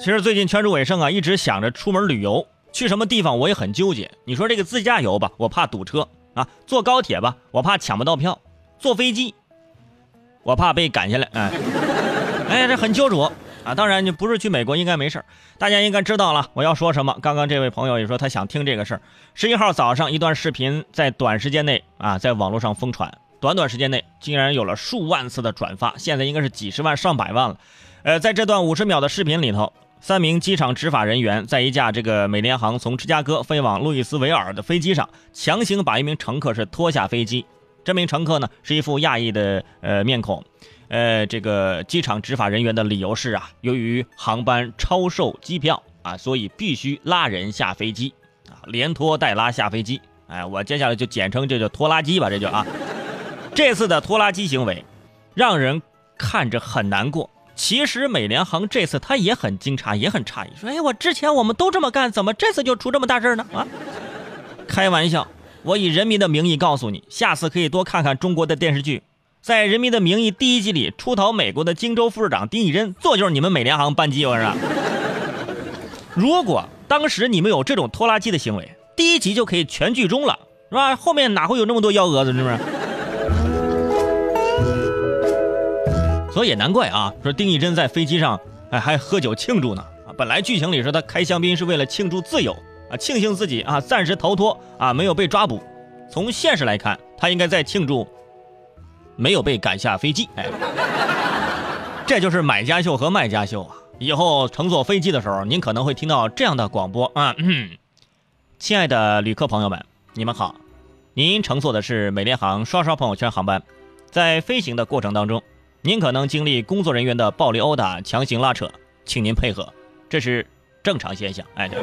其实最近圈主伟盛啊，一直想着出门旅游，去什么地方我也很纠结。你说这个自驾游吧，我怕堵车啊；坐高铁吧，我怕抢不到票；坐飞机，我怕被赶下来。哎，哎，这很揪主啊。当然，你不是去美国，应该没事大家应该知道了我要说什么。刚刚这位朋友也说他想听这个事儿。十一号早上，一段视频在短时间内啊，在网络上疯传，短短时间内竟然有了数万次的转发，现在应该是几十万、上百万了。呃，在这段五十秒的视频里头，三名机场执法人员在一架这个美联航从芝加哥飞往路易斯维尔的飞机上，强行把一名乘客是拖下飞机。这名乘客呢是一副亚裔的呃面孔，呃，这个机场执法人员的理由是啊，由于航班超售机票啊，所以必须拉人下飞机啊，连拖带拉下飞机。哎，我接下来就简称这叫拖拉机吧，这就啊，这次的拖拉机行为，让人看着很难过。其实美联航这次他也很惊诧，也很诧异，说：“哎，我之前我们都这么干，怎么这次就出这么大事呢？”啊，开玩笑，我以人民的名义告诉你，下次可以多看看中国的电视剧。在《人民的名义》第一集里，出逃美国的荆州副市长丁义珍，做就是你们美联航班机，我说。如果当时你们有这种拖拉机的行为，第一集就可以全剧终了，是吧？后面哪会有那么多幺蛾子，是不是？所以也难怪啊，说丁义珍在飞机上哎还喝酒庆祝呢啊！本来剧情里说他开香槟是为了庆祝自由啊，庆幸自己啊暂时逃脱啊没有被抓捕。从现实来看，他应该在庆祝没有被赶下飞机。哎，这就是买家秀和卖家秀啊！以后乘坐飞机的时候，您可能会听到这样的广播啊：亲爱的旅客朋友们，你们好，您乘坐的是美联航刷刷朋友圈航班，在飞行的过程当中。您可能经历工作人员的暴力殴打、强行拉扯，请您配合，这是正常现象。哎，对。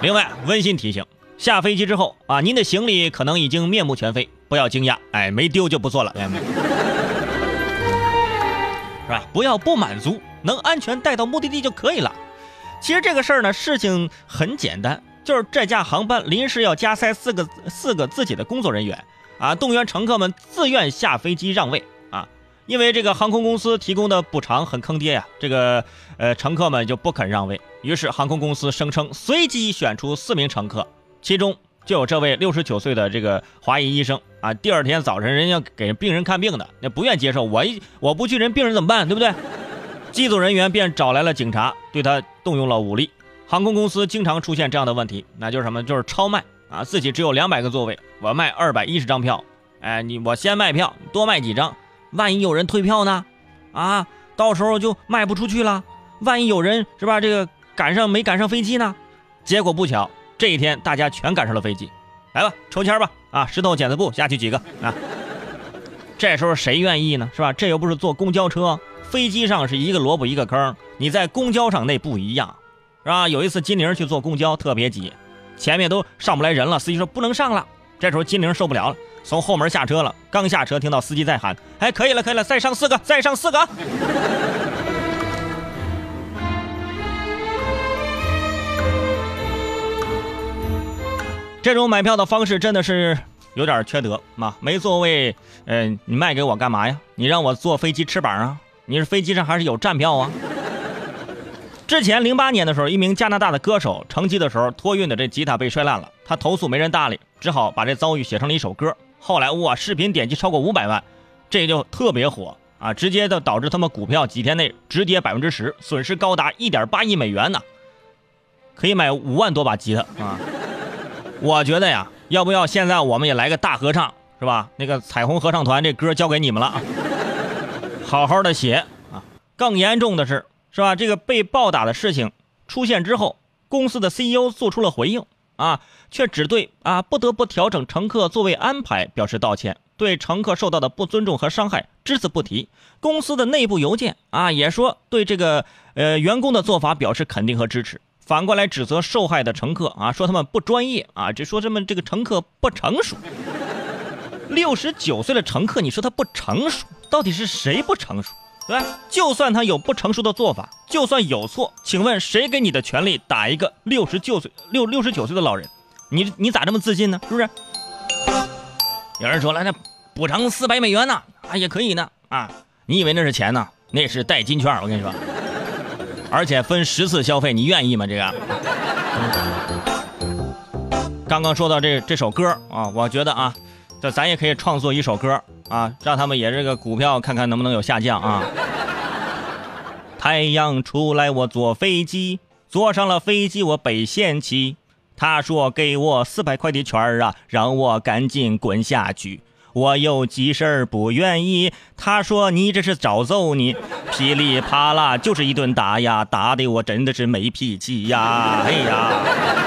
另外，温馨提醒：下飞机之后啊，您的行李可能已经面目全非，不要惊讶，哎，没丢就不错了，是吧？不要不满足，能安全带到目的地就可以了。其实这个事儿呢，事情很简单，就是这架航班临时要加塞四个四个自己的工作人员啊，动员乘客们自愿下飞机让位。因为这个航空公司提供的补偿很坑爹呀，这个呃乘客们就不肯让位，于是航空公司声称随机选出四名乘客，其中就有这位六十九岁的这个华裔医生啊。第二天早晨，人家给病人看病的，那不愿接受，我一我不去，人病人怎么办？对不对？机组人员便找来了警察，对他动用了武力。航空公司经常出现这样的问题，那就是什么？就是超卖啊，自己只有两百个座位，我卖二百一十张票，哎，你我先卖票，多卖几张。万一有人退票呢？啊，到时候就卖不出去了。万一有人是吧？这个赶上没赶上飞机呢？结果不巧，这一天大家全赶上了飞机。来吧，抽签吧！啊，石头剪子布，下去几个啊？这时候谁愿意呢？是吧？这又不是坐公交车，飞机上是一个萝卜一个坑。你在公交上那不一样，是吧？有一次金玲去坐公交，特别挤，前面都上不来人了，司机说不能上了。这时候金玲受不了了。从后门下车了，刚下车听到司机在喊：“哎，可以了，可以了，再上四个，再上四个。”这种买票的方式真的是有点缺德嘛！没座位，嗯，你卖给我干嘛呀？你让我坐飞机翅膀啊？你是飞机上还是有站票啊？之前零八年的时候，一名加拿大的歌手乘机的时候托运的这吉他被摔烂了，他投诉没人搭理，只好把这遭遇写成了一首歌。后来哇，视频点击超过五百万，这就特别火啊！直接的导致他们股票几天内直跌百分之十，损失高达一点八亿美元呢。可以买五万多把吉他啊！我觉得呀，要不要现在我们也来个大合唱，是吧？那个彩虹合唱团这歌交给你们了，好好的写啊！更严重的是，是吧？这个被暴打的事情出现之后，公司的 CEO 做出了回应。啊，却只对啊不得不调整乘客座位安排表示道歉，对乘客受到的不尊重和伤害只字不提。公司的内部邮件啊也说对这个呃员工的做法表示肯定和支持，反过来指责受害的乘客啊说他们不专业啊，只说他们这个乘客不成熟。六十九岁的乘客，你说他不成熟，到底是谁不成熟？对，就算他有不成熟的做法，就算有错，请问谁给你的权利打一个六十九岁六六十九岁的老人？你你咋这么自信呢？是不是？有人说了，那补偿四百美元呢？啊，也可以呢。啊，你以为那是钱呢？那是代金券。我跟你说，而且分十次消费，你愿意吗？这个。刚刚说到这这首歌啊，我觉得啊，这咱也可以创作一首歌啊，让他们也这个股票看看能不能有下降啊。太阳出来，我坐飞机，坐上了飞机我被嫌弃。他说给我四百块的券儿啊，让我赶紧滚下去。我有急事儿不愿意。他说你这是找揍你，噼里啪啦就是一顿打呀，打的我真的是没脾气呀，哎呀。